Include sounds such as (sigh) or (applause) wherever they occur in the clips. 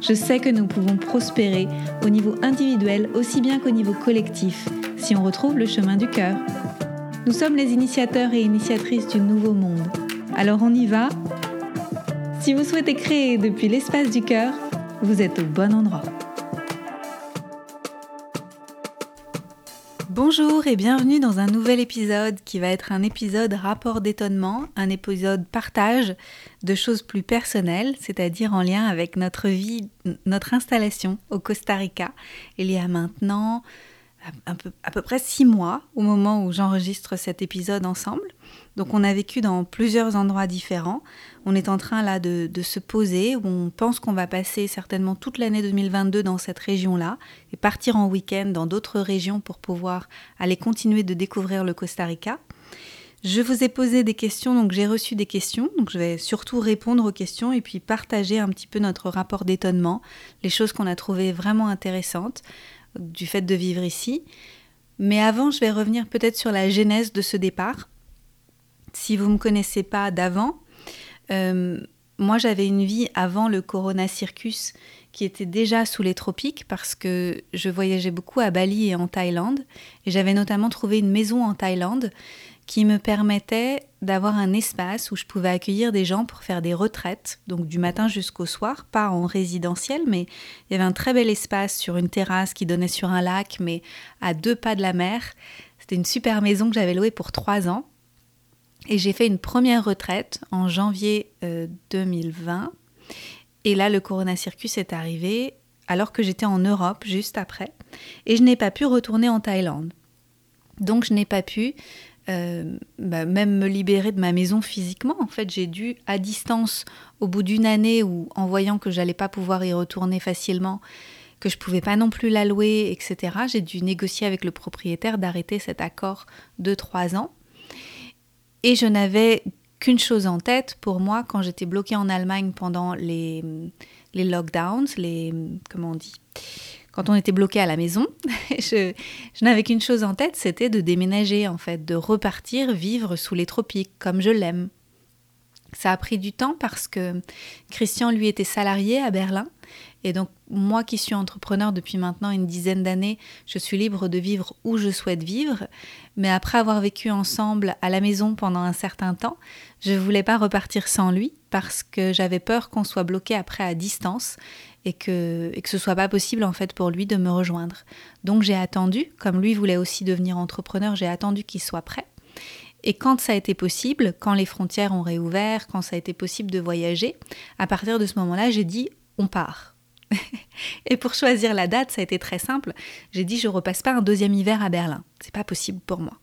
Je sais que nous pouvons prospérer au niveau individuel aussi bien qu'au niveau collectif si on retrouve le chemin du cœur. Nous sommes les initiateurs et initiatrices du nouveau monde. Alors on y va Si vous souhaitez créer depuis l'espace du cœur, vous êtes au bon endroit. Bonjour et bienvenue dans un nouvel épisode qui va être un épisode rapport d'étonnement, un épisode partage de choses plus personnelles, c'est-à-dire en lien avec notre vie, notre installation au Costa Rica. Il y a maintenant peu, à peu près six mois au moment où j'enregistre cet épisode ensemble. Donc on a vécu dans plusieurs endroits différents. On est en train là de, se poser, on pense qu'on va passer certainement toute l'année 2022 dans cette région-là et partir en week-end dans d'autres régions pour pouvoir aller continuer de découvrir le Costa Rica. Je vous ai posé des questions, donc j'ai reçu des questions, donc je vais surtout répondre aux questions et puis partager un petit peu notre rapport d'étonnement, les choses qu'on a trouvées vraiment intéressantes du fait de vivre ici. Mais avant, je vais revenir peut-être sur la genèse de ce départ. Si vous ne me connaissez pas d'avant, euh, moi j'avais une vie avant le Corona Circus qui était déjà sous les tropiques parce que je voyageais beaucoup à Bali et en Thaïlande. Et j'avais notamment trouvé une maison en Thaïlande qui me permettait d'avoir un espace où je pouvais accueillir des gens pour faire des retraites, donc du matin jusqu'au soir, pas en résidentiel, mais il y avait un très bel espace sur une terrasse qui donnait sur un lac, mais à deux pas de la mer. C'était une super maison que j'avais louée pour trois ans. Et j'ai fait une première retraite en janvier 2020. Euh, et là, le Corona Circus est arrivé alors que j'étais en Europe juste après. Et je n'ai pas pu retourner en Thaïlande. Donc je n'ai pas pu euh, bah, même me libérer de ma maison physiquement. En fait, j'ai dû, à distance, au bout d'une année ou en voyant que j'allais pas pouvoir y retourner facilement, que je pouvais pas non plus la louer, etc., j'ai dû négocier avec le propriétaire d'arrêter cet accord de trois ans. Et je n'avais qu'une chose en tête pour moi quand j'étais bloquée en Allemagne pendant les, les lockdowns, les. Comment on dit quand on était bloqué à la maison, (laughs) je, n'avais qu'une chose en tête, c'était de déménager en fait, de repartir vivre sous les tropiques comme je l'aime. Ça a pris du temps parce que Christian, lui, était salarié à Berlin. Et donc, moi qui suis entrepreneur depuis maintenant une dizaine d'années, je suis libre de vivre où je souhaite vivre. Mais après avoir vécu ensemble à la maison pendant un certain temps, je ne voulais pas repartir sans lui parce que j'avais peur qu'on soit bloqué après à distance et que, et que ce soit pas possible en fait pour lui de me rejoindre. Donc j'ai attendu, comme lui voulait aussi devenir entrepreneur, j'ai attendu qu'il soit prêt. Et quand ça a été possible, quand les frontières ont réouvert, quand ça a été possible de voyager, à partir de ce moment-là, j'ai dit on part. (laughs) et pour choisir la date, ça a été très simple. J'ai dit je repasse pas un deuxième hiver à Berlin. C'est pas possible pour moi.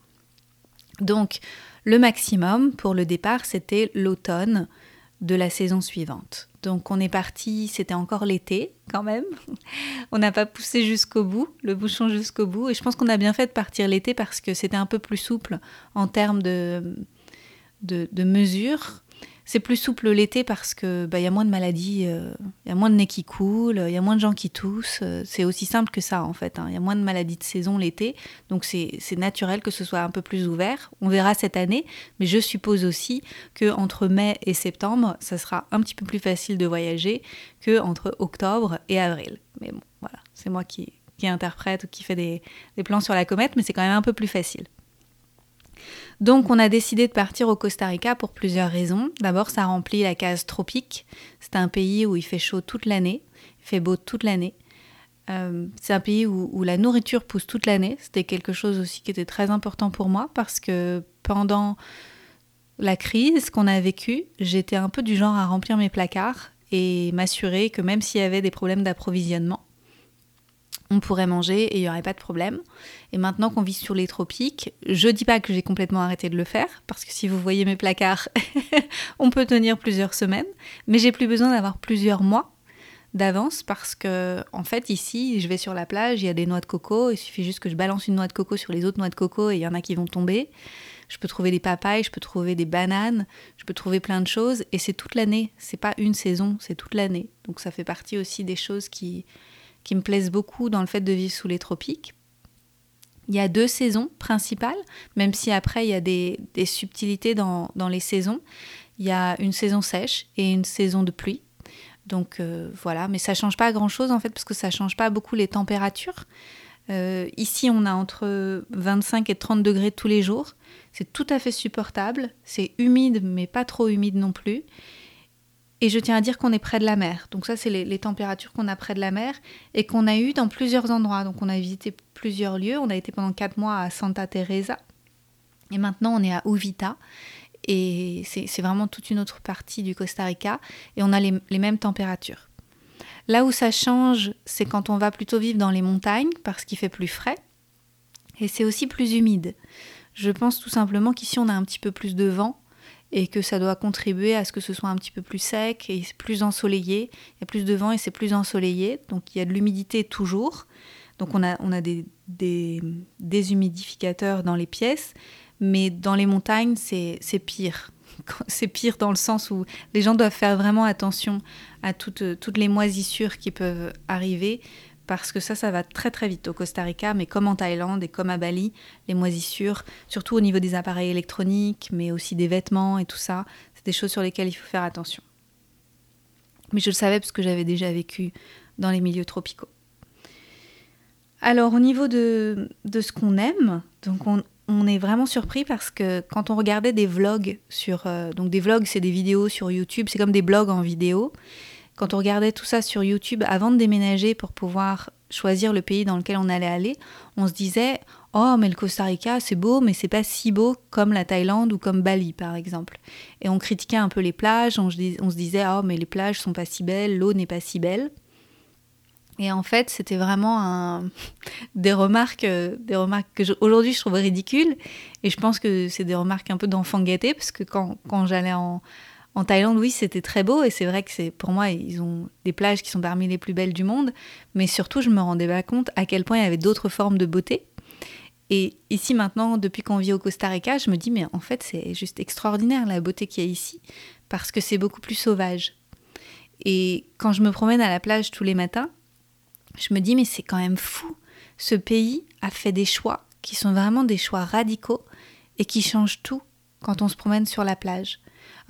Donc le maximum pour le départ, c'était l'automne de la saison suivante. Donc on est parti, c'était encore l'été quand même. (laughs) On n'a pas poussé jusqu'au bout, le bouchon jusqu'au bout. Et je pense qu'on a bien fait de partir l'été parce que c'était un peu plus souple en termes de, de, de mesures. C'est plus souple l'été parce que bah, y a moins de maladies, euh, il y a moins de nez qui coulent, il y a moins de gens qui toussent. Euh, c'est aussi simple que ça en fait. Hein. Il y a moins de maladies de saison l'été, donc c'est naturel que ce soit un peu plus ouvert. On verra cette année, mais je suppose aussi que entre mai et septembre, ça sera un petit peu plus facile de voyager que entre octobre et avril. Mais bon, voilà, c'est moi qui, qui interprète ou qui fait des plans sur la comète, mais c'est quand même un peu plus facile. Donc on a décidé de partir au Costa Rica pour plusieurs raisons. D'abord, ça remplit la case tropique. C'est un pays où il fait chaud toute l'année, il fait beau toute l'année. Euh, c'est un pays où, la nourriture pousse toute l'année. C'était quelque chose aussi qui était très important pour moi parce que pendant la crise qu'on a vécue, j'étais un peu du genre à remplir mes placards et m'assurer que même s'il y avait des problèmes d'approvisionnement, on pourrait manger et il n'y aurait pas de problème. Et maintenant qu'on vit sur les tropiques, je dis pas que j'ai complètement arrêté de le faire, parce que si vous voyez mes placards, (laughs) on peut tenir plusieurs semaines, mais j'ai plus besoin d'avoir plusieurs mois d'avance parce que en fait ici je vais sur la plage, il y a des noix de coco, il suffit juste que je balance une noix de coco sur les autres noix de coco et il y en a qui vont tomber. Je peux trouver des papayes, je peux trouver des bananes, je peux trouver plein de choses et c'est toute l'année, c'est pas une saison, c'est toute l'année. Donc ça fait partie aussi des choses qui qui me plaisent beaucoup dans le fait de vivre sous les tropiques. Il y a deux saisons principales, même si après il y a des, subtilités dans, dans les saisons. Il y a une saison sèche et une saison de pluie. Donc euh, voilà, mais ça change pas grand-chose en fait parce que ça change pas beaucoup les températures. Euh, ici, on a entre 25 et 30 degrés tous les jours. C'est tout à fait supportable. C'est humide, mais pas trop humide non plus. Et je tiens à dire qu'on est près de la mer. Donc ça, c'est les, températures qu'on a près de la mer et qu'on a eu dans plusieurs endroits. Donc on a visité plusieurs lieux. On a été pendant 4 mois à Santa Teresa. Et maintenant, on est à Uvita. Et c'est vraiment toute une autre partie du Costa Rica. Et on a les, les mêmes températures. Là où ça change, c'est quand on va plutôt vivre dans les montagnes parce qu'il fait plus frais. Et c'est aussi plus humide. Je pense tout simplement qu'ici on a un petit peu plus de vent et que ça doit contribuer à ce que ce soit un petit peu plus sec et plus ensoleillé. Il y a plus de vent et c'est plus ensoleillé, donc il y a de l'humidité toujours. Donc on a, on a des, des déshumidificateurs dans les pièces, mais dans les montagnes, c'est pire. (laughs) C'est pire dans le sens où les gens doivent faire vraiment attention à toutes, toutes les moisissures qui peuvent arriver, parce que ça, ça va très très vite au Costa Rica, mais comme en Thaïlande et comme à Bali, les moisissures, surtout au niveau des appareils électroniques, mais aussi des vêtements et tout ça, c'est des choses sur lesquelles il faut faire attention. Mais je le savais parce que j'avais déjà vécu dans les milieux tropicaux. Alors au niveau de, de ce qu'on aime, donc on, est vraiment surpris parce que quand on regardait des vlogs sur... Euh, donc des vlogs, c'est des vidéos sur YouTube, c'est comme des blogs en vidéo. Quand on regardait tout ça sur YouTube avant de déménager pour pouvoir choisir le pays dans lequel on allait aller, on se disait Oh, mais le Costa Rica, c'est beau, mais c'est pas si beau comme la Thaïlande ou comme Bali, par exemple. Et on critiquait un peu les plages, on, se disait Oh, mais les plages sont pas si belles, l'eau n'est pas si belle. Et en fait, c'était vraiment (laughs) des remarques, euh, des remarques que aujourd'hui je trouve ridicules. Et je pense que c'est des remarques un peu d'enfant gâté, parce que quand, quand j'allais en, en Thaïlande, oui, c'était très beau. Et c'est vrai que c'est pour moi, ils ont des plages qui sont parmi les plus belles du monde. Mais surtout, je me rendais pas compte à quel point il y avait d'autres formes de beauté. Et ici maintenant, depuis qu'on vit au Costa Rica, je me dis, mais en fait, c'est juste extraordinaire la beauté qu'il y a ici, parce que c'est beaucoup plus sauvage. Et quand je me promène à la plage tous les matins, je me dis, mais c'est quand même fou. Ce pays a fait des choix qui sont vraiment des choix radicaux et qui changent tout quand on se promène sur la plage.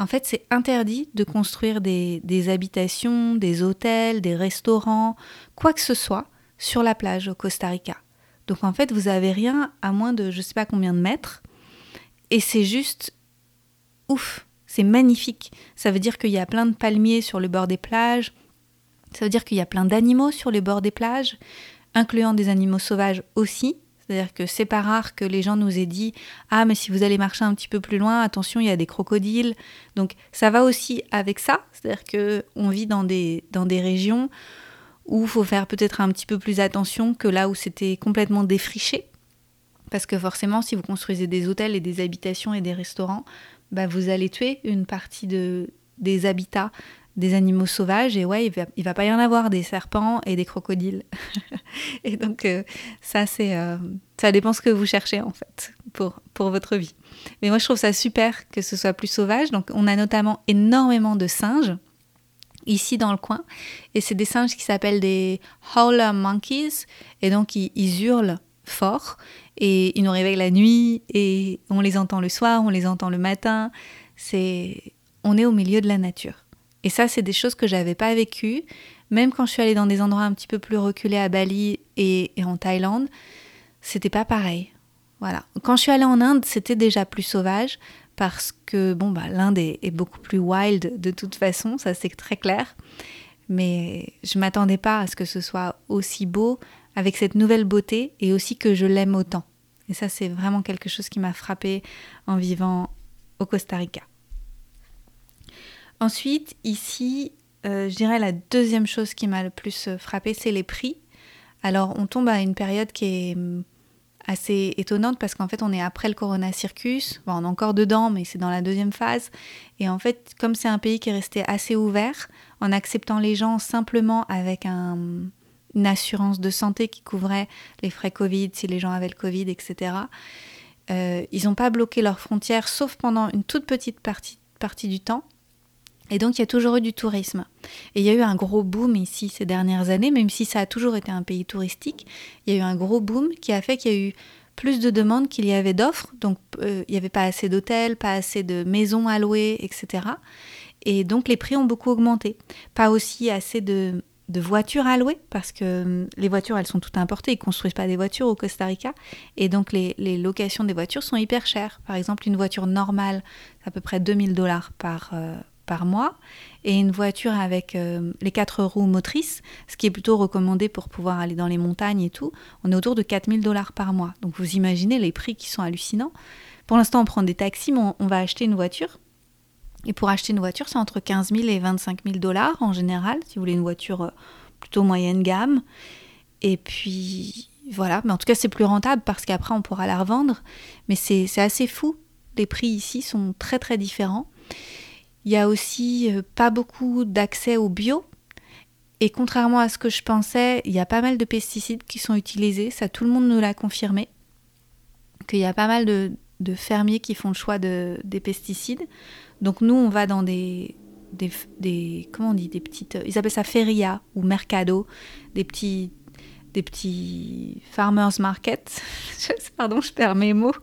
En fait, c'est interdit de construire des, habitations, des hôtels, des restaurants, quoi que ce soit sur la plage au Costa Rica. Donc en fait, vous avez rien à moins de je ne sais pas combien de mètres. Et c'est juste ouf, c'est magnifique. Ça veut dire qu'il y a plein de palmiers sur le bord des plages, ça veut dire qu'il y a plein d'animaux sur les bords des plages, incluant des animaux sauvages aussi. C'est-à-dire que c'est pas rare que les gens nous aient dit Ah, mais si vous allez marcher un petit peu plus loin, attention, il y a des crocodiles. Donc ça va aussi avec ça. C'est-à-dire qu'on vit dans des, dans des régions où il faut faire peut-être un petit peu plus attention que là où c'était complètement défriché. Parce que forcément, si vous construisez des hôtels et des habitations et des restaurants, bah vous allez tuer une partie de, des habitats des animaux sauvages et ouais, il va, va pas y en avoir des serpents et des crocodiles. (laughs) et donc euh, ça c'est euh, ça dépend ce que vous cherchez en fait pour pour votre vie. Mais moi je trouve ça super que ce soit plus sauvage. Donc on a notamment énormément de singes ici dans le coin et c'est des singes qui s'appellent des howler monkeys et donc ils, ils hurlent fort et ils nous réveillent la nuit et on les entend le soir, on les entend le matin. C'est on est au milieu de la nature. Et ça, c'est des choses que j'avais pas vécues. Même quand je suis allée dans des endroits un petit peu plus reculés à Bali et, en Thaïlande, c'était pas pareil. Voilà. Quand je suis allée en Inde, c'était déjà plus sauvage parce que bon bah l'Inde est, est, beaucoup plus wild de toute façon, ça c'est très clair. Mais je m'attendais pas à ce que ce soit aussi beau avec cette nouvelle beauté et aussi que je l'aime autant. Et ça c'est vraiment quelque chose qui m'a frappé en vivant au Costa Rica. Ensuite, ici, euh, je dirais la deuxième chose qui m'a le plus euh, frappé, c'est les prix. Alors, on tombe à une période qui est mm, assez étonnante parce qu'en fait on est après le Corona Circus, on est encore dedans mais c'est dans la deuxième phase et en fait comme c'est un pays qui est resté assez ouvert en acceptant les gens simplement avec une assurance de santé qui couvrait les frais Covid si les gens avaient le Covid etc. Euh, ils n'ont pas bloqué leurs frontières sauf pendant une toute petite partie, partie du temps et donc il y a toujours eu du tourisme. Et il y a eu un gros boom ici ces dernières années, même si ça a toujours été un pays touristique, il y a eu un gros boom qui a fait qu'il y a eu plus de demandes qu'il y avait d'offres. Donc euh, il n'y avait pas assez d'hôtels, pas assez de maisons à louer, etc. Et donc les prix ont beaucoup augmenté. Pas aussi assez de, voitures à louer, parce que hum, les voitures, elles sont toutes importées, ils ne construisent pas des voitures au Costa Rica. Et donc les, locations des voitures sont hyper chères. Par exemple, une voiture normale, c'est à peu près 2000 dollars par, euh, par mois et une voiture avec euh, les quatre roues motrices, ce qui est plutôt recommandé pour pouvoir aller dans les montagnes et tout, on est autour de 4000 dollars par mois. Donc vous imaginez les prix qui sont hallucinants. Pour l'instant, on prend des taxis, mais on, va acheter une voiture. Et pour acheter une voiture, c'est entre 15 000 et 25 000 dollars en général, si vous voulez une voiture euh, plutôt moyenne gamme. Et puis voilà, mais en tout cas, c'est plus rentable parce qu'après, on pourra la revendre. Mais c'est assez fou. Les prix ici sont très très différents. Il y a aussi euh, pas beaucoup d'accès au bio. Et contrairement à ce que je pensais, il y a pas mal de pesticides qui sont utilisés. Ça, tout le monde nous l'a confirmé. Qu'il y a pas mal de, fermiers qui font le choix de, des pesticides. Donc nous, on va dans des, des, comment on dit, des petites, ils appellent ça feria ou mercado, des petits, des petits farmers market. (laughs) Pardon, je perds mes mots.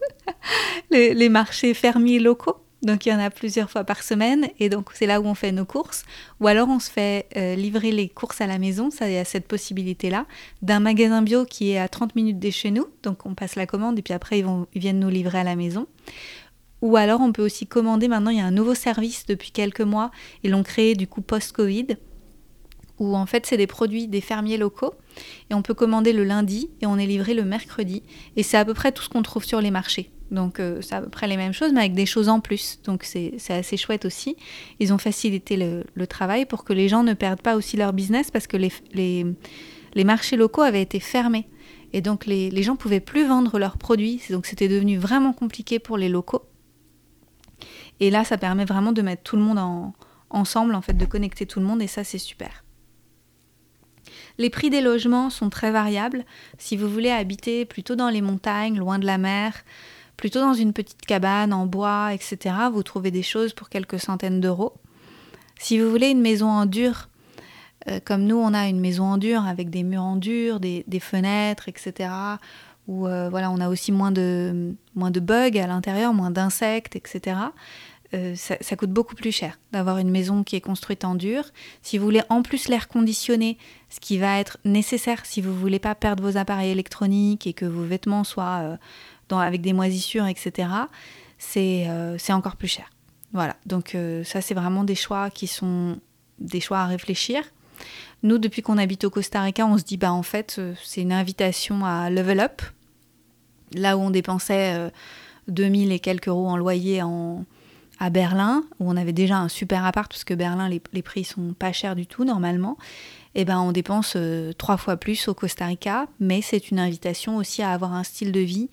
(laughs) les marchés fermiers locaux. Donc il y en a plusieurs fois par semaine et donc c'est là où on fait nos courses. Ou alors on se fait euh, livrer les courses à la maison, ça y a cette possibilité-là, d'un magasin bio qui est à 30 minutes de chez nous. Donc on passe la commande et puis après ils, ils viennent nous livrer à la maison. Ou alors on peut aussi commander, maintenant il y a un nouveau service depuis quelques mois, ils l'ont créé du coup post-Covid, où en fait c'est des produits des fermiers locaux et on peut commander le lundi et on est livré le mercredi et c'est à peu près tout ce qu'on trouve sur les marchés. Donc euh, c'est à peu près les mêmes choses, mais avec des choses en plus. Donc c'est assez chouette aussi. Ils ont facilité le, travail pour que les gens ne perdent pas aussi leur business parce que les, les, marchés locaux avaient été fermés. Et donc les, les gens ne pouvaient plus vendre leurs produits. Donc c'était devenu vraiment compliqué pour les locaux. Et là, ça permet vraiment de mettre tout le monde en, ensemble, en fait, de connecter tout le monde. Et ça, c'est super. Les prix des logements sont très variables. Si vous voulez habiter plutôt dans les montagnes, loin de la mer, Plutôt dans une petite cabane en bois, etc., vous trouvez des choses pour quelques centaines d'euros. Si vous voulez une maison en dur, euh, comme nous on a une maison en dur avec des murs en dur, des, fenêtres, etc., où euh, voilà, on a aussi moins de, moins de bugs à l'intérieur, moins d'insectes, etc., euh, ça, coûte beaucoup plus cher d'avoir une maison qui est construite en dur. Si vous voulez en plus l'air conditionné, ce qui va être nécessaire si vous voulez pas perdre vos appareils électroniques et que vos vêtements soient avec des moisissures, etc., euh, c'est encore plus cher. Voilà, donc euh, ça c'est vraiment des choix qui sont des choix à réfléchir. Nous, depuis qu'on habite au Costa Rica, on se dit, bah en fait, euh, c'est une invitation à level up. Là où on dépensait 2000 et quelques euros en loyer en, à Berlin, où on avait déjà un super appart, parce que Berlin, les, les prix sont pas chers du tout normalement, eh ben on dépense trois fois plus au Costa Rica, mais c'est une invitation aussi à avoir un style de vie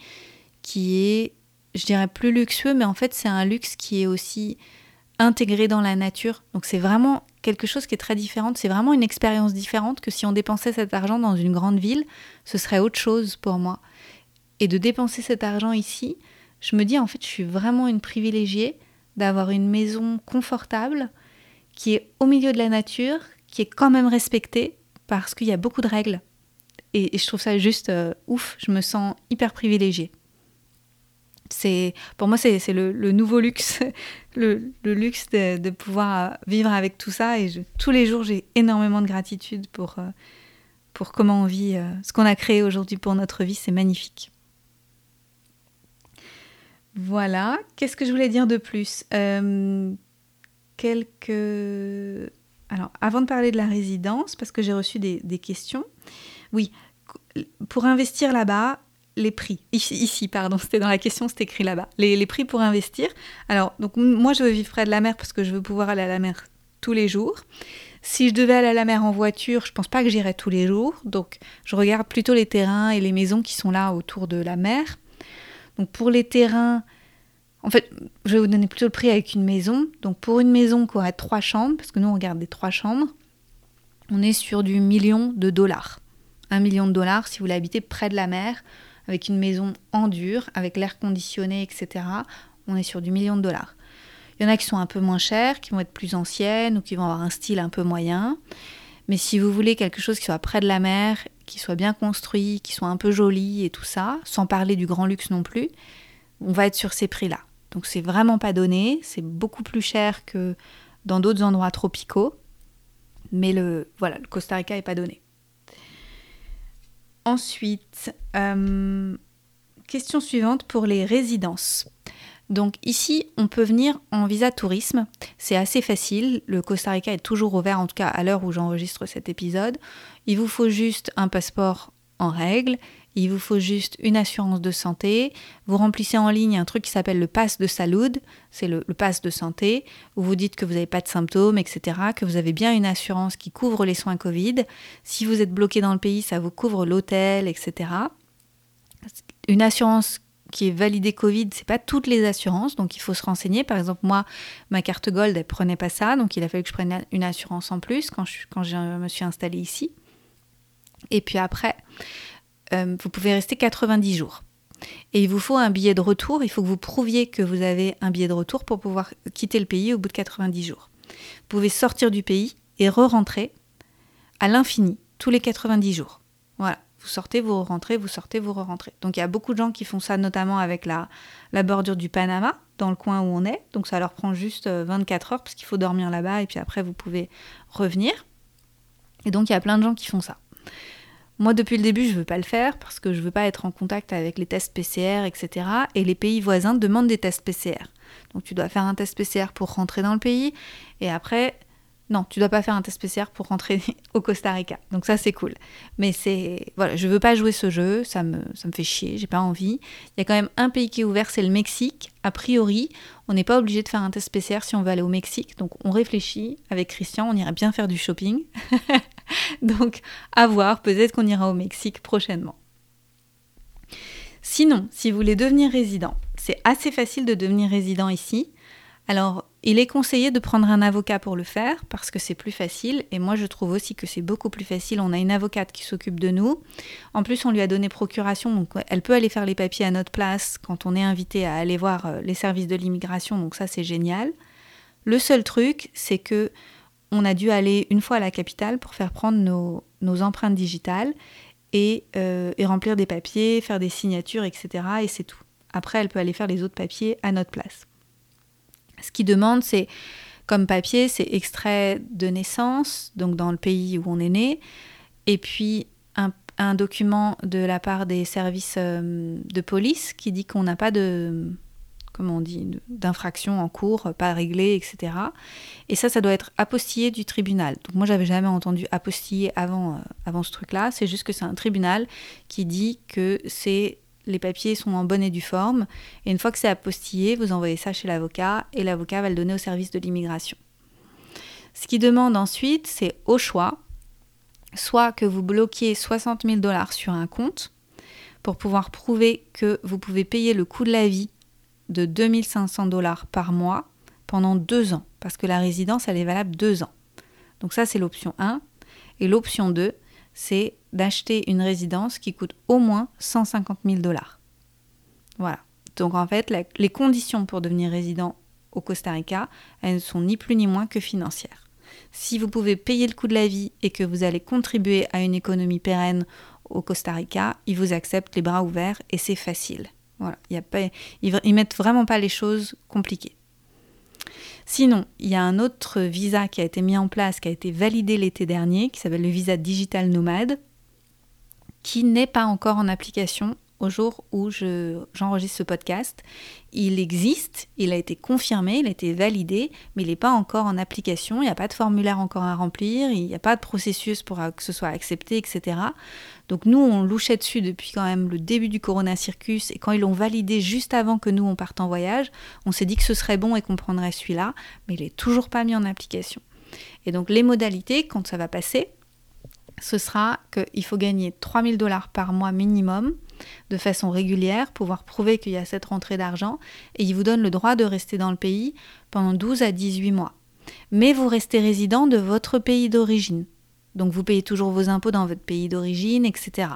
qui est, je dirais, plus luxueux, mais en fait c'est un luxe qui est aussi intégré dans la nature. Donc c'est vraiment quelque chose qui est très différent. C'est vraiment une expérience différente que si on dépensait cet argent dans une grande ville, ce serait autre chose pour moi. Et de dépenser cet argent ici, je me dis en fait je suis vraiment une privilégiée d'avoir une maison confortable qui est au milieu de la nature, qui est quand même respectée parce qu'il y a beaucoup de règles. Et, je trouve ça juste euh, ouf, je me sens hyper privilégiée. C'est pour moi c'est le, nouveau luxe (laughs) le, luxe de, pouvoir vivre avec tout ça. Et tous les jours j'ai énormément de gratitude pour euh, pour comment on vit euh, ce qu'on a créé aujourd'hui pour notre vie. C'est magnifique voilà qu'est-ce que je voulais dire de plus? Euh, quelques alors avant de parler de la résidence parce que j'ai reçu des, questions oui pour investir là-bas, les prix. Ici, pardon, (laughs) c'était dans la question, c'était écrit là-bas. Les, prix pour investir. Alors, moi, je veux vivre près de la mer parce que je veux pouvoir aller à la mer tous les jours. Si je devais aller à la mer en voiture, je pense pas que j'irais tous les jours. Donc, je regarde plutôt les terrains et les maisons qui sont là autour de la mer. Donc, pour les terrains, en fait, je vais vous donner plutôt le prix avec une maison. Donc, pour une maison qui aurait trois chambres, parce que nous, on regarde des trois chambres, on est sur du million de dollars. Un million de dollars si vous l'habitez près de la mer, avec une maison en dur, avec l'air conditionné, etc. On est sur du million de dollars. Il y en a qui sont un peu moins chères, qui vont être plus anciennes ou qui vont avoir un style un peu moyen. Mais si vous voulez quelque chose qui soit près de la mer, qui soit bien construit, qui soit un peu joli et tout ça, sans parler du grand luxe non plus, on va être sur ces prix-là. Donc c'est vraiment pas donné, c'est beaucoup plus cher que dans d'autres endroits tropicaux, mais le voilà, le Costa Rica est pas donné. Ensuite, euh, question suivante pour les résidences. Donc ici, on peut venir en visa tourisme. C'est assez facile. Le Costa Rica est toujours ouvert, en tout cas à l'heure où j'enregistre cet épisode. Il vous faut juste un passeport en règle. Il vous faut juste une assurance de santé. Vous remplissez en ligne un truc qui s'appelle le pass de salud. C'est le, pass de santé où vous dites que vous n'avez pas de symptômes, etc. Que vous avez bien une assurance qui couvre les soins Covid. Si vous êtes bloqué dans le pays, ça vous couvre l'hôtel, etc. Une assurance qui est validée Covid, c'est pas toutes les assurances, donc il faut se renseigner. Par exemple, moi, ma carte Gold, elle prenait pas ça, donc il a fallu que je prenne une assurance en plus quand je, quand je me suis installée ici. Et puis après, euh, vous pouvez rester 90 jours. Et il vous faut un billet de retour. Il faut que vous prouviez que vous avez un billet de retour pour pouvoir quitter le pays au bout de 90 jours. Vous pouvez sortir du pays et re-rentrer à l'infini, tous les 90 jours. Voilà. Vous sortez, vous rentrez, vous sortez, vous rentrez. Donc il y a beaucoup de gens qui font ça, notamment avec la, la bordure du Panama, dans le coin où on est. Donc ça leur prend juste 24 euh, heures parce qu'il faut dormir là-bas et puis après vous pouvez revenir. Et donc il y a plein de gens qui font ça. Moi, depuis le début, je ne veux pas le faire parce que je ne veux pas être en contact avec les tests PCR, etc. Et les pays voisins demandent des tests PCR. Donc, tu dois faire un test PCR pour rentrer dans le pays. Et après, non, tu dois pas faire un test PCR pour rentrer (laughs) au Costa Rica. Donc ça c'est cool. Mais c'est voilà, je veux pas jouer ce jeu, ça me fait chier, j'ai pas envie. Il y a quand même un pays qui est ouvert, c'est le Mexique. A priori, on n'est pas obligé de faire un test PCR si on veut aller au Mexique. Donc on réfléchit avec Christian, on irait bien faire du shopping. (laughs) Donc à voir, peut-être qu'on ira au Mexique prochainement. Sinon, si vous voulez devenir résident, c'est assez facile de devenir résident ici. Alors, il est conseillé de prendre un avocat pour le faire parce que c'est plus facile et moi je trouve aussi que c'est beaucoup plus facile. On a une avocate qui s'occupe de nous. En plus, on lui a donné procuration, donc elle peut aller faire les papiers à notre place quand on est invité à aller voir euh, les services de l'immigration, donc ça c'est génial. Le seul truc, c'est que on a dû aller une fois à la capitale pour faire prendre nos, empreintes digitales euh, et remplir des papiers, faire des signatures, etc. Et c'est tout. Après, elle peut aller faire les autres papiers à notre place. Ce qui demande, c'est comme papier, c'est extrait de naissance, donc dans le pays où on est né, et puis un, document de la part des services euh, de police qui dit qu'on n'a pas de comment on dit, d'infraction en cours, pas réglée, etc. Et ça, ça doit être apostillé du tribunal. Donc moi, j'avais jamais entendu apostiller avant, euh, avant ce truc-là. C'est juste que c'est un tribunal qui dit que c'est les papiers sont en bonne et due forme, et une fois que c'est apostillé, vous envoyez ça chez l'avocat, et l'avocat va le donner au service de l'immigration. Ce qui demande ensuite, c'est au choix, soit que vous bloquiez 60 000 dollars sur un compte, pour pouvoir prouver que vous pouvez payer le coût de la vie de 2500 dollars par mois pendant deux ans, parce que la résidence, elle est valable deux ans. Donc ça, c'est l'option 1. Et l'option 2, c'est d'acheter une résidence qui coûte au moins 150 000 dollars. Voilà. Donc en fait, les conditions pour devenir résident au Costa Rica, elles ne sont ni plus ni moins que financières. Si vous pouvez payer le coût de la vie et que vous allez contribuer à une économie pérenne au Costa Rica, ils vous acceptent les bras ouverts et c'est facile. Voilà, y a pas, ils, ils mettent vraiment pas les choses compliquées. Sinon, il y a un autre visa qui a été mis en place, qui a été validé l'été dernier, qui s'appelle le visa digital nomade, qui n'est pas encore en application au jour où j'enregistre ce podcast. Il existe, il a été confirmé, il a été validé, mais il n'est pas encore en application, il n'y a pas de formulaire encore à remplir, il n'y a pas de processus pour que ce soit accepté, etc. Donc nous, on louchait dessus depuis quand même le début du Corona Circus, et quand ils l'ont validé juste avant que nous, on parte en voyage, on s'est dit que ce serait bon et qu'on prendrait celui-là, mais il n'est toujours pas mis en application. Et donc les modalités, quand ça va passer, ce sera qu'il faut gagner 3000 dollars par mois minimum de façon régulière, pouvoir prouver qu'il y a cette rentrée d'argent, et il vous donne le droit de rester dans le pays pendant 12 à 18 mois. Mais vous restez résident de votre pays d'origine. Donc vous payez toujours vos impôts dans votre pays d'origine, etc.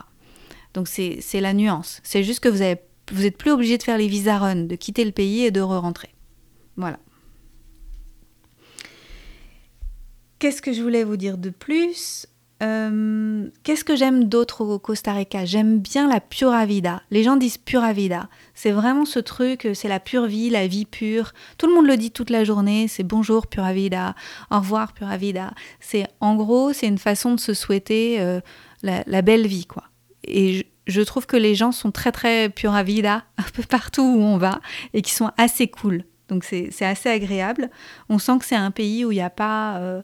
Donc c'est la nuance. C'est juste que vous n'êtes vous plus obligé de faire les visa run, de quitter le pays et de re-rentrer. Voilà. Qu'est-ce que je voulais vous dire de plus? Euh, Qu'est-ce que j'aime d'autre au Costa Rica? J'aime bien la pura vida. Les gens disent pura vida. C'est vraiment ce truc, c'est la pure vie, la vie pure. Tout le monde le dit toute la journée. C'est bonjour pura vida, au revoir pura vida. C'est en gros, c'est une façon de se souhaiter euh, la, belle vie, quoi. Et je, trouve que les gens sont très très pura vida (laughs) un peu partout où on va et qui sont assez cool. Donc c'est assez agréable. On sent que c'est un pays où il n'y a pas euh,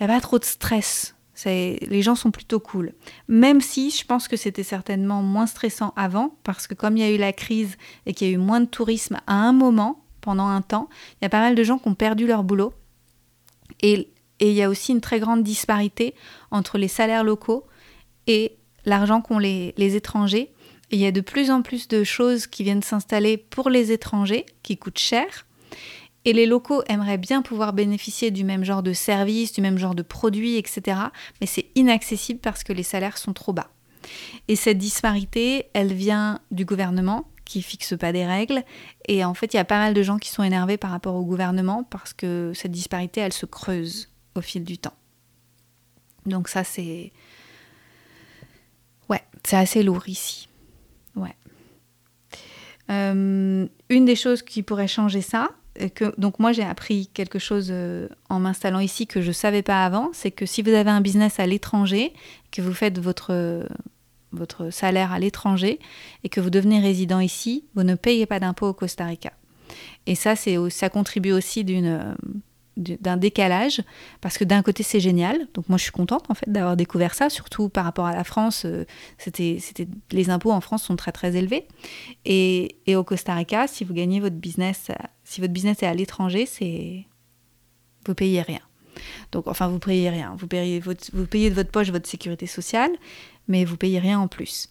a pas trop de stress. Les gens sont plutôt cool. Même si je pense que c'était certainement moins stressant avant, parce que comme il y a eu la crise et qu'il y a eu moins de tourisme à un moment, pendant un temps, il y a pas mal de gens qui ont perdu leur boulot. Et, il y a aussi une très grande disparité entre les salaires locaux et l'argent qu'ont les, étrangers. Il y a de plus en plus de choses qui viennent s'installer pour les étrangers, qui coûtent cher, et les locaux aimeraient bien pouvoir bénéficier du même genre de services, du même genre de produits, etc. Mais c'est inaccessible parce que les salaires sont trop bas. Et cette disparité, elle vient du gouvernement qui fixe pas des règles. Et en fait, il y a pas mal de gens qui sont énervés par rapport au gouvernement parce que cette disparité, elle se creuse au fil du temps. Donc ça, c'est... Ouais, c'est assez lourd ici. Ouais. Euh, une des choses qui pourrait changer ça, donc moi j'ai appris quelque chose euh, en m'installant ici que je ne savais pas avant, c'est que si vous avez un business à l'étranger, que vous faites votre, votre salaire à l'étranger et que vous devenez résident ici, vous ne payez pas d'impôt au Costa Rica. Et ça, ça contribue aussi d'une d'un décalage parce que d'un côté c'est génial donc moi je suis contente en fait d'avoir découvert ça surtout par rapport à la France euh, c'était c'était les impôts en France sont très très élevés et, et, au Costa Rica si vous gagnez votre business si votre business est à l'étranger c'est vous payez rien donc enfin vous payez rien vous payez de votre poche votre sécurité sociale mais vous payez rien en plus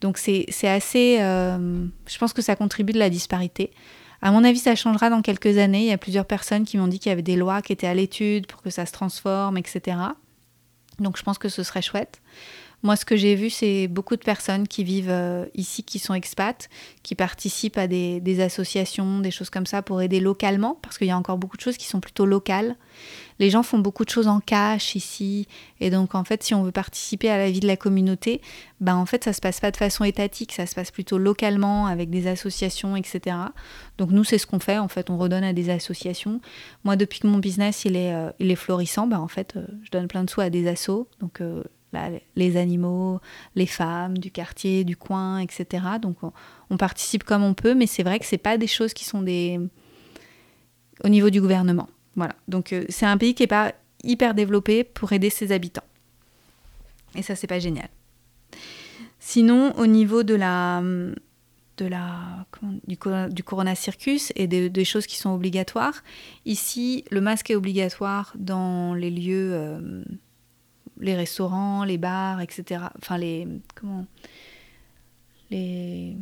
donc c'est assez euh, je pense que ça contribue de la disparité à mon avis, ça changera dans quelques années. Il y a plusieurs personnes qui m'ont dit qu'il y avait des lois qui étaient à l'étude pour que ça se transforme, etc. Donc je pense que ce serait chouette. Moi, ce que j'ai vu, c'est beaucoup de personnes qui vivent euh, ici, qui sont expats, qui participent à des, associations, des choses comme ça pour aider localement, parce qu'il y a encore beaucoup de choses qui sont plutôt locales. Les gens font beaucoup de choses en cash ici, et donc en fait, si on veut participer à la vie de la communauté, ben en fait, ça se passe pas de façon étatique, ça se passe plutôt localement avec des associations, etc. Donc nous, c'est ce qu'on fait. En fait, on redonne à des associations. Moi, depuis que mon business il est, euh, il est florissant, ben en fait, euh, je donne plein de sous à des assos. Donc bah, les animaux, les femmes du quartier, du coin, etc. Donc on, participe comme on peut, mais c'est vrai que c'est pas des choses qui sont des au niveau du gouvernement. Voilà. Donc euh, c'est un pays qui est pas hyper développé pour aider ses habitants. Et ça c'est pas génial. Sinon au niveau de la du, Corona Circus et des, choses qui sont obligatoires. Ici, le masque est obligatoire dans les lieux euh, les restaurants, les bars, etc. Enfin, les. Comment Les.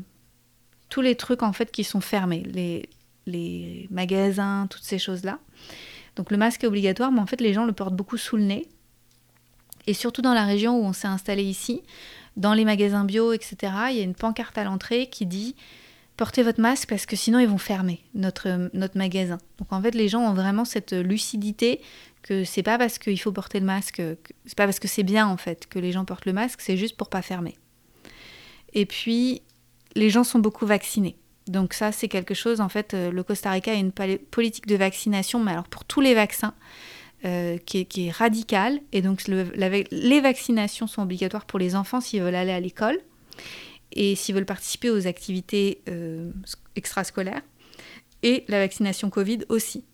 Tous les trucs, en fait, qui sont fermés. Les, les magasins, toutes ces choses-là. Donc, le masque est obligatoire, mais en fait, les gens le portent beaucoup sous le nez. Et surtout dans la région où on s'est installé ici, dans les magasins bio, etc., il y a une pancarte à l'entrée qui dit portez votre masque parce que sinon ils vont fermer notre, notre magasin. Donc en fait, les gens ont vraiment cette lucidité que c'est pas parce qu'il faut porter le masque, c'est pas parce que c'est bien en fait que les gens portent le masque, c'est juste pour pas fermer. Et puis, les gens sont beaucoup vaccinés. Donc ça, c'est quelque chose, en fait, euh, le Costa Rica a une politique de vaccination, mais alors pour tous les vaccins, euh, qui, est, qui, est, radicale. Et donc les vaccinations sont obligatoires pour les enfants s'ils veulent aller à l'école et s'ils veulent participer aux activités euh, extrascolaires. Et la vaccination Covid aussi.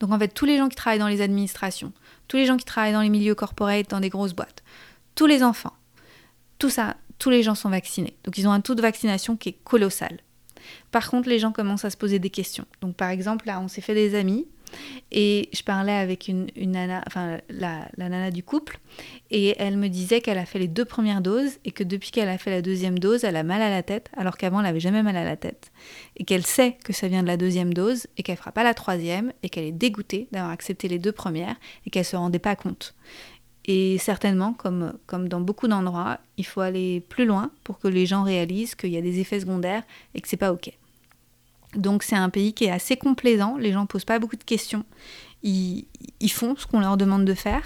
Donc en fait, tous les gens qui travaillent dans les administrations, tous les gens qui travaillent dans les milieux corporate, dans des grosses boîtes, tous les enfants, tout ça, tous les gens sont vaccinés. Donc ils ont un taux de vaccination qui est colossal. Par contre, les gens commencent à se poser des questions. Donc par exemple, là, on s'est fait des amis Et je parlais avec une, nana, enfin la, nana du couple, et elle me disait qu'elle a fait les deux premières doses et que depuis qu'elle a fait la deuxième dose, elle a mal à la tête, alors qu'avant elle n'avait jamais mal à la tête. Et qu'elle sait que ça vient de la deuxième dose et qu'elle fera pas la troisième et qu'elle est dégoûtée d'avoir accepté les deux premières et qu'elle se rendait pas compte. Et certainement, comme, comme dans beaucoup d'endroits, il faut aller plus loin pour que les gens réalisent qu'il y a des effets secondaires et que c'est pas ok. Donc c'est un pays qui est assez complaisant, les gens posent pas beaucoup de questions, ils, font ce qu'on leur demande de faire,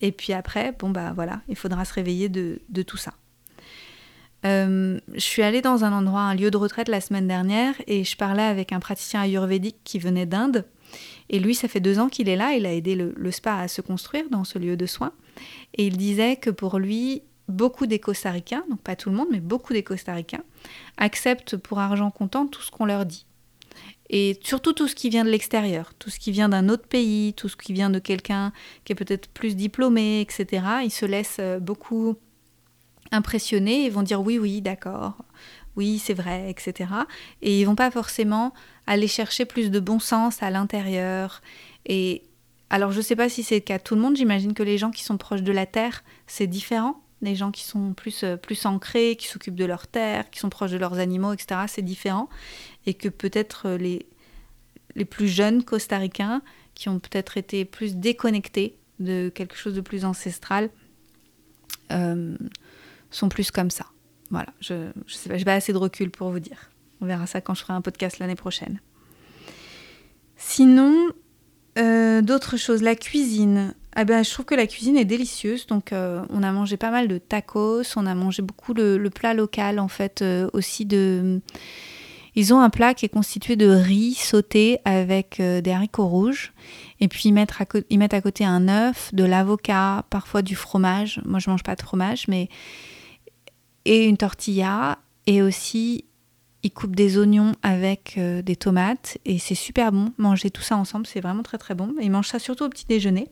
et puis après, bon bah voilà, il faudra se réveiller de, tout ça. Euh, je suis allée dans un endroit, un lieu de retraite la semaine dernière, et je parlais avec un praticien ayurvédique qui venait d'Inde, et lui, ça fait deux ans qu'il est là, il a aidé le spa à se construire dans ce lieu de soins. Et il disait que pour lui, beaucoup des Costaricains, donc pas tout le monde, mais beaucoup des Costaricains, acceptent pour argent comptant tout ce qu'on leur dit. Et surtout tout ce qui vient de l'extérieur, tout ce qui vient d'un autre pays, tout ce qui vient de quelqu'un qui est peut-être plus diplômé, etc. Ils se laissent euh, beaucoup impressionner et vont dire oui, oui, d'accord, oui, c'est vrai, etc. Et ils vont pas forcément aller chercher plus de bon sens à l'intérieur et alors je ne sais pas si c'est le cas tout le monde, j'imagine que les gens qui sont proches de la terre, c'est différent. Les gens qui sont plus, euh, plus ancrés, qui s'occupent de leur terre, qui sont proches de leurs animaux, etc., c'est différent. Et que peut-être euh, les, plus jeunes costaricains, qui ont peut-être été plus déconnectés de quelque chose de plus ancestral, euh, sont plus comme ça. Voilà, je ne sais pas, assez de recul pour vous dire. On verra ça quand je ferai un podcast l'année prochaine. Sinon, d'autres choses, la cuisine. Ah ben, je trouve que la cuisine est délicieuse. Donc, euh, on a mangé pas mal de tacos, on a mangé beaucoup le, plat local, en fait, euh, aussi de. Ils ont un plat qui est constitué de riz sauté avec des haricots rouges. Et puis, ils mettent, à ils mettent à côté un œuf, de l'avocat, parfois du fromage. Moi, je mange pas de fromage, mais. Et une tortilla. Et aussi ils coupent des oignons avec euh, des tomates et c'est super bon. Manger tout ça ensemble, c'est vraiment très très bon. Ils mangent ça surtout au petit déjeuner.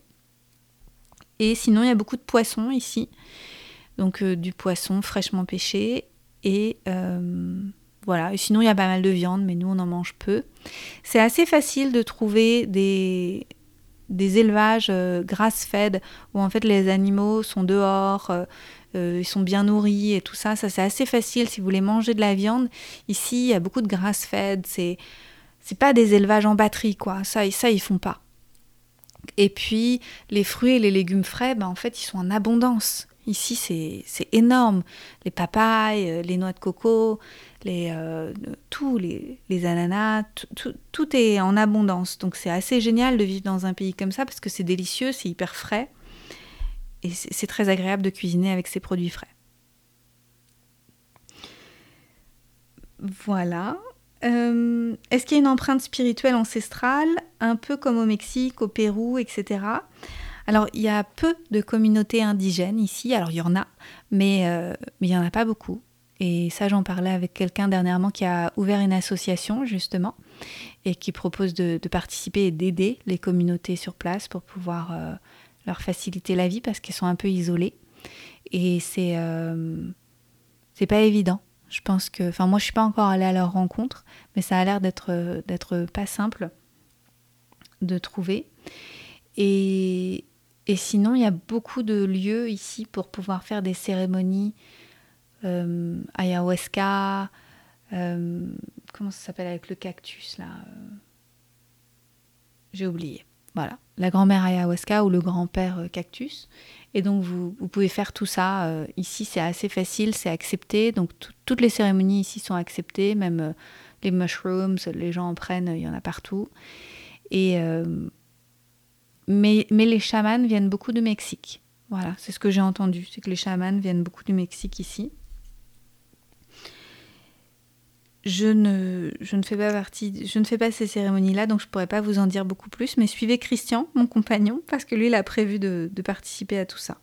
Et sinon, il y a beaucoup de poissons ici. Donc euh, du poisson fraîchement pêché. Et euh, voilà. Et sinon, il y a pas mal de viande, mais nous, on en mange peu. C'est assez facile de trouver des, des élevages grass-fed où en fait les animaux sont dehors, euh, ils sont bien nourris et tout ça. Ça, c'est assez facile si vous voulez manger de la viande. Ici, il y a beaucoup de grass-fed. C'est, c'est pas des élevages en batterie, quoi. Ça, ça, ils font pas. Et puis, les fruits et les légumes frais, ben, en fait, ils sont en abondance. Ici, c'est énorme. Les papayes, euh, les noix de coco, les, euh, tout, les, les ananas, tout, tout, est en abondance. Donc, c'est assez génial de vivre dans un pays comme ça parce que c'est délicieux, c'est hyper frais et c'est très agréable de cuisiner avec ces produits frais. Voilà. Euh, est-ce qu'il y a une empreinte spirituelle ancestrale, un peu comme au Mexique, au Pérou, etc. Alors, il y a peu de communautés indigènes ici. Alors, il y en a, mais, euh, il n'y en a pas beaucoup. Et ça, j'en parlais avec quelqu'un dernièrement qui a ouvert une association, justement, et qui propose de, participer et d'aider les communautés sur place pour pouvoir euh, leur faciliter la vie parce qu'ils sont un peu isolés. Et c'est euh, pas évident. Je pense que, enfin moi je suis pas encore allée à leur rencontre, mais ça a l'air d'être d'être pas simple de trouver. Et, et sinon il y a beaucoup de lieux ici pour pouvoir faire des cérémonies euh, ayahuasca. Euh, comment ça s'appelle avec le cactus là J'ai oublié. Voilà, la grand-mère ayahuasca ou le grand-père euh, cactus. Et donc vous, pouvez faire tout ça. Euh, ici, c'est assez facile, c'est accepté. Donc toutes les cérémonies ici sont acceptées, même euh, les mushrooms, les gens en prennent, il y en a partout. Et, mais, mais les chamans viennent beaucoup du Mexique. Voilà, c'est ce que j'ai entendu, c'est que les chamans viennent beaucoup du Mexique ici je ne, fais pas partie, je ces cérémonies-là, donc je ne pourrais pas vous en dire beaucoup plus. Mais suivez Christian, mon compagnon, parce que lui, il a prévu de, participer à tout ça.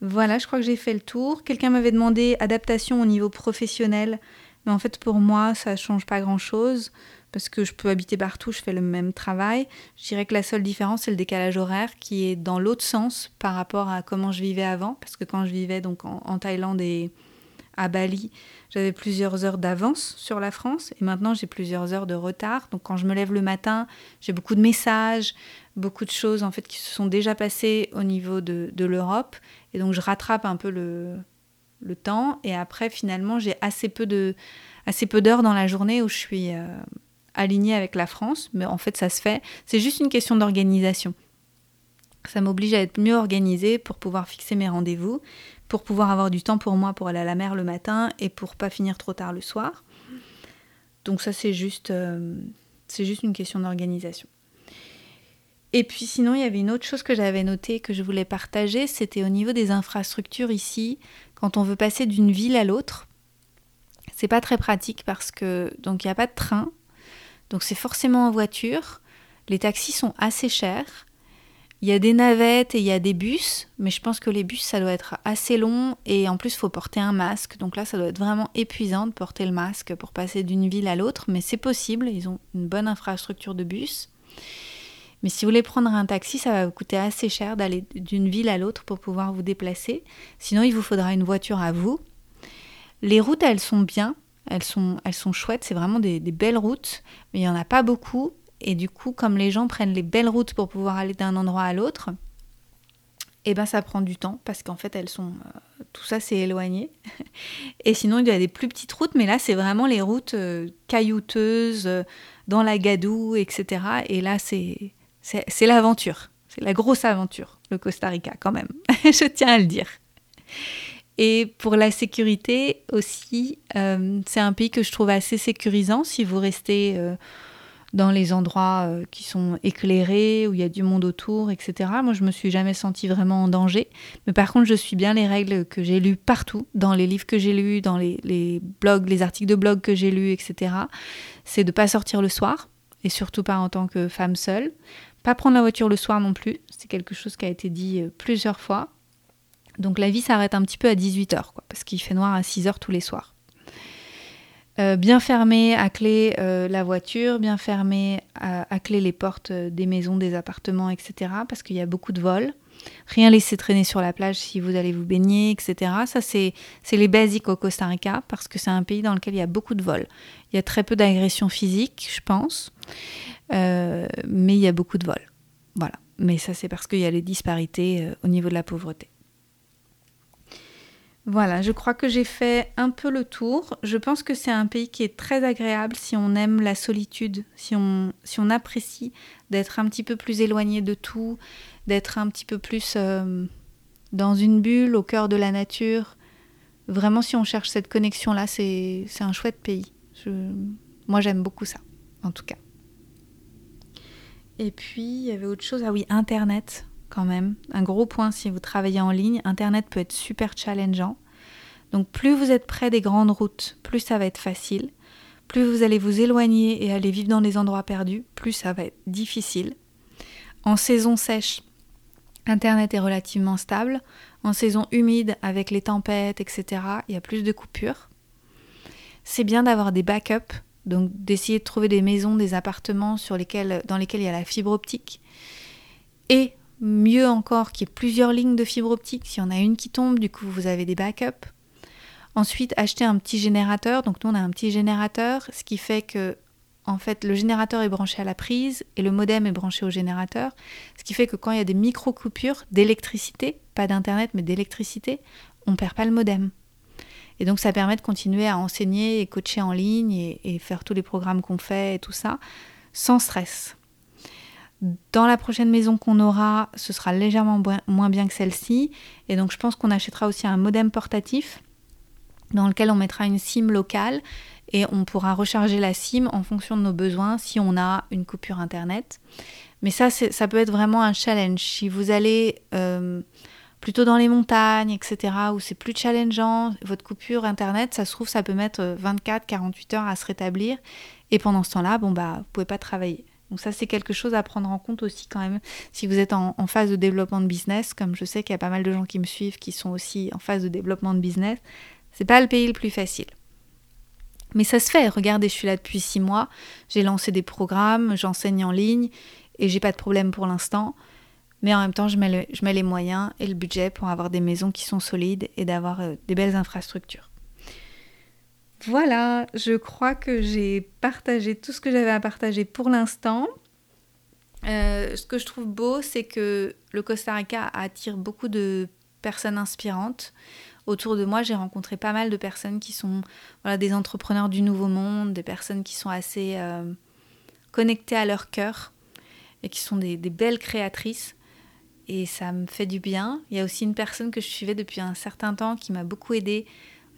Voilà, je crois que j'ai fait le tour. Quelqu'un m'avait demandé adaptation au niveau professionnel, mais en fait pour moi, ça ne change pas grand-chose parce que je peux habiter partout, je fais le même travail. Je dirais que la seule différence, c'est le décalage horaire qui est dans l'autre sens par rapport à comment je vivais avant, parce que quand je vivais donc en Thaïlande et à Bali, j'avais plusieurs heures d'avance sur la France et maintenant j'ai plusieurs heures de retard. Donc quand je me lève le matin, j'ai beaucoup de messages, beaucoup de choses en fait qui se sont déjà passées au niveau de, l'Europe et donc je rattrape un peu le, temps et après finalement j'ai assez peu de assez peu d'heures dans la journée où je suis euh, alignée avec la France, mais en fait ça se fait. C'est juste une question d'organisation. Ça m'oblige à être mieux organisée pour pouvoir fixer mes rendez-vous, pour pouvoir avoir du temps pour moi pour aller à la mer le matin et pour pas finir trop tard le soir. Donc ça c'est juste, euh, c'est juste une question d'organisation. Et puis sinon, il y avait une autre chose que j'avais notée que je voulais partager, c'était au niveau des infrastructures ici, quand on veut passer d'une ville à l'autre. C'est pas très pratique parce que donc il n'y a pas de train, donc c'est forcément en voiture. Les taxis sont assez chers. Il y a des navettes et il y a des bus, mais je pense que les bus, ça doit être assez long et en plus, il faut porter un masque. Donc là, ça doit être vraiment épuisant de porter le masque pour passer d'une ville à l'autre, mais c'est possible, ils ont une bonne infrastructure de bus. Mais si vous voulez prendre un taxi, ça va vous coûter assez cher d'aller d'une ville à l'autre pour pouvoir vous déplacer. Sinon, il vous faudra une voiture à vous. Les routes, elles sont bien, elles sont, chouettes, c'est vraiment des, des belles routes, mais il n'y en a pas beaucoup et du coup, comme les gens prennent les belles routes pour pouvoir aller d'un endroit à l'autre, eh ben ça prend du temps parce qu'en fait elles sont euh, tout ça c'est éloigné. (laughs) Et sinon il y a des plus petites routes mais là c'est vraiment les routes euh, caillouteuses euh, dans la gadoue etc et là c'est c'est l'aventure. C'est la grosse aventure le Costa Rica quand même. (laughs) Je tiens à le dire. Et pour la sécurité aussi c'est un pays que je trouve assez sécurisant. Si vous restez dans les endroits euh, qui sont éclairés, où il y a du monde autour, etc. Moi, je me suis jamais sentie vraiment en danger. Mais par contre, je suis bien les règles que j'ai lues partout, dans les livres que j'ai lus, dans les, blogs, les articles de blog que j'ai lus, etc. C'est de pas sortir le soir, et surtout pas en tant que femme seule. Pas prendre la voiture le soir non plus. C'est quelque chose qui a été dit euh, plusieurs fois. Donc la vie s'arrête un petit peu à 18h, quoi, parce qu'il fait noir à 6h tous les soirs. Euh, bien fermer à clé euh, la voiture, bien fermer à, clé les portes euh, des maisons, des appartements, etc. Parce qu'il y a beaucoup de vols. Rien laisser traîner sur la plage si vous allez vous baigner, etc. Ça, c'est les basiques au Costa Rica parce que c'est un pays dans lequel il y a beaucoup de vols. Il y a très peu d'agressions physiques, je pense, mais il y a beaucoup de vols. Voilà. Mais ça, c'est parce qu'il y a les disparités au niveau de la pauvreté. Voilà, je crois que j'ai fait un peu le tour. Je pense que c'est un pays qui est très agréable si on aime la solitude, si on, si on apprécie d'être un petit peu plus éloigné de tout, d'être un petit peu plus euh, dans une bulle, au cœur de la nature. Vraiment, si on cherche cette connexion-là, c'est un chouette pays. moi, j'aime beaucoup ça, en tout cas. Et puis, il y avait autre chose. Ah oui, Internet même. Un gros point si vous travaillez en ligne, Internet peut être super challengeant. Donc plus vous êtes près des grandes routes, plus ça va être facile. Plus vous allez vous éloigner et aller vivre dans des endroits perdus, plus ça va être difficile. En saison sèche, Internet est relativement stable. En saison humide, avec les tempêtes, etc., il y a plus de coupures. C'est bien d'avoir des backups, donc d'essayer de trouver des maisons, des appartements sur lesquels, dans lesquels il y a la fibre optique. Et Mieux encore qu'il y ait plusieurs lignes de fibre optique. S'il y en a une qui tombe, du coup, vous avez des backups. Ensuite, acheter un petit générateur. Donc, nous, on a un petit générateur, ce qui fait que, en fait, le générateur est branché à la prise et le modem est branché au générateur. Ce qui fait que quand il y a des micro-coupures d'électricité, pas d'internet, mais d'électricité, on ne perd pas le modem. Et donc, ça permet de continuer à enseigner et coacher en ligne et, et faire tous les programmes qu'on fait et tout ça sans stress. Dans la prochaine maison qu'on aura, ce sera légèrement moins bien que celle-ci. Et donc je pense qu'on achètera aussi un modem portatif dans lequel on mettra une SIM locale et on pourra recharger la SIM en fonction de nos besoins si on a une coupure Internet. Mais ça, ça peut être vraiment un challenge. Si vous allez euh, plutôt dans les montagnes, etc., où c'est plus challengeant, votre coupure Internet, ça se trouve, ça peut mettre 24-48 heures à se rétablir. Et pendant ce temps-là, bon, bah, vous pouvez pas travailler. Donc ça, c'est quelque chose à prendre en compte aussi quand même. Si vous êtes en, phase de développement de business, comme je sais qu'il y a pas mal de gens qui me suivent qui sont aussi en phase de développement de business, c'est pas le pays le plus facile. Mais ça se fait. Regardez, je suis là depuis six mois. J'ai lancé des programmes, j'enseigne en ligne et j'ai pas de problème pour l'instant. Mais en même temps, je mets, les moyens et le budget pour avoir des maisons qui sont solides et d'avoir euh, des belles infrastructures. Voilà, je crois que j'ai partagé tout ce que j'avais à partager pour l'instant. Euh, ce que je trouve beau, c'est que le Costa Rica attire beaucoup de personnes inspirantes. Autour de moi, j'ai rencontré pas mal de personnes qui sont voilà, des entrepreneurs du nouveau monde, des personnes qui sont assez euh, connectées à leur cœur et qui sont des, des, belles créatrices. Et ça me fait du bien. Il y a aussi une personne que je suivais depuis un certain temps qui m'a beaucoup aidée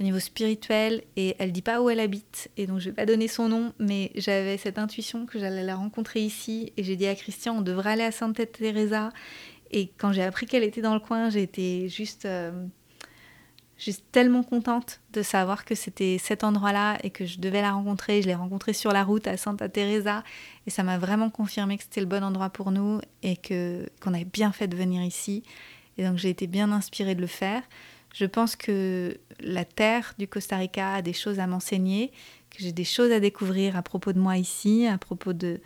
au niveau spirituel et elle dit pas où elle habite et donc je vais pas donner son nom mais j'avais cette intuition que j'allais la rencontrer ici et j'ai dit à Christian on devrait aller à Santa Teresa et quand j'ai appris qu'elle était dans le coin j'ai été juste euh, juste tellement contente de savoir que c'était cet endroit-là et que je devais la rencontrer. Je l'ai rencontrée sur la route à Santa Teresa et ça m'a vraiment confirmé que c'était le bon endroit pour nous et que qu'on avait bien fait de venir ici. Et donc j'ai été bien inspirée de le faire. Je pense que la terre du Costa Rica a des choses à m'enseigner, que j'ai des choses à découvrir à propos de moi ici, à propos de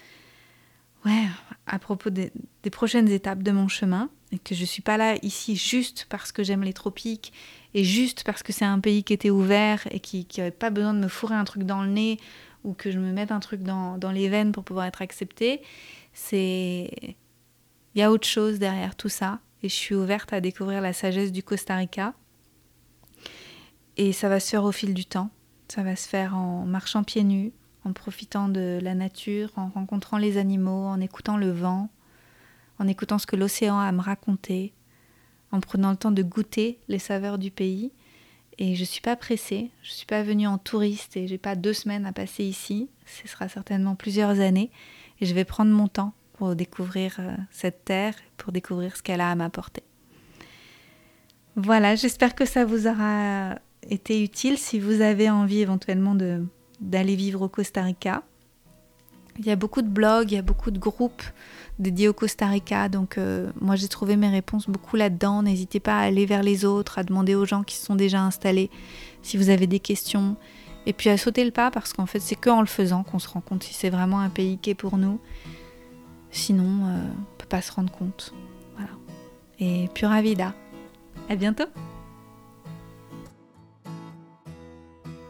ouais, à propos des, prochaines étapes de mon chemin, et que je suis pas là ici juste parce que j'aime les tropiques et juste parce que c'est un pays qui était ouvert et qui n'avait pas besoin de me fourrer un truc dans le nez ou que je me mette un truc dans, dans les veines pour pouvoir être acceptée. C'est il y a autre chose derrière tout ça et je suis ouverte à découvrir la sagesse du Costa Rica et ça va se faire au fil du temps. Ça va se faire en marchant pieds nus, en profitant de la nature, en rencontrant les animaux, en écoutant le vent, en écoutant ce que l'océan a à me raconter, en prenant le temps de goûter les saveurs du pays. Et je ne suis pas pressée, je ne suis pas venue en touriste et j'ai pas deux semaines à passer ici. Ce sera certainement plusieurs années. Et je vais prendre mon temps pour découvrir euh, cette terre, pour découvrir ce qu'elle a à m'apporter. Voilà, j'espère que ça vous aura été utile si vous avez envie éventuellement d'aller vivre au Costa Rica. Il y a beaucoup de blogs, il y a beaucoup de groupes dédiés au Costa Rica, donc euh, moi j'ai trouvé mes réponses beaucoup là-dedans. N'hésitez pas à aller vers les autres, à demander aux gens qui se sont déjà installés si vous avez des questions, et puis à sauter le pas parce qu'en fait c'est que en le faisant qu'on se rend compte si c'est vraiment un pays qui est pour nous. Sinon, euh, on peut pas se rendre compte. Voilà. Et pura vida. À bientôt.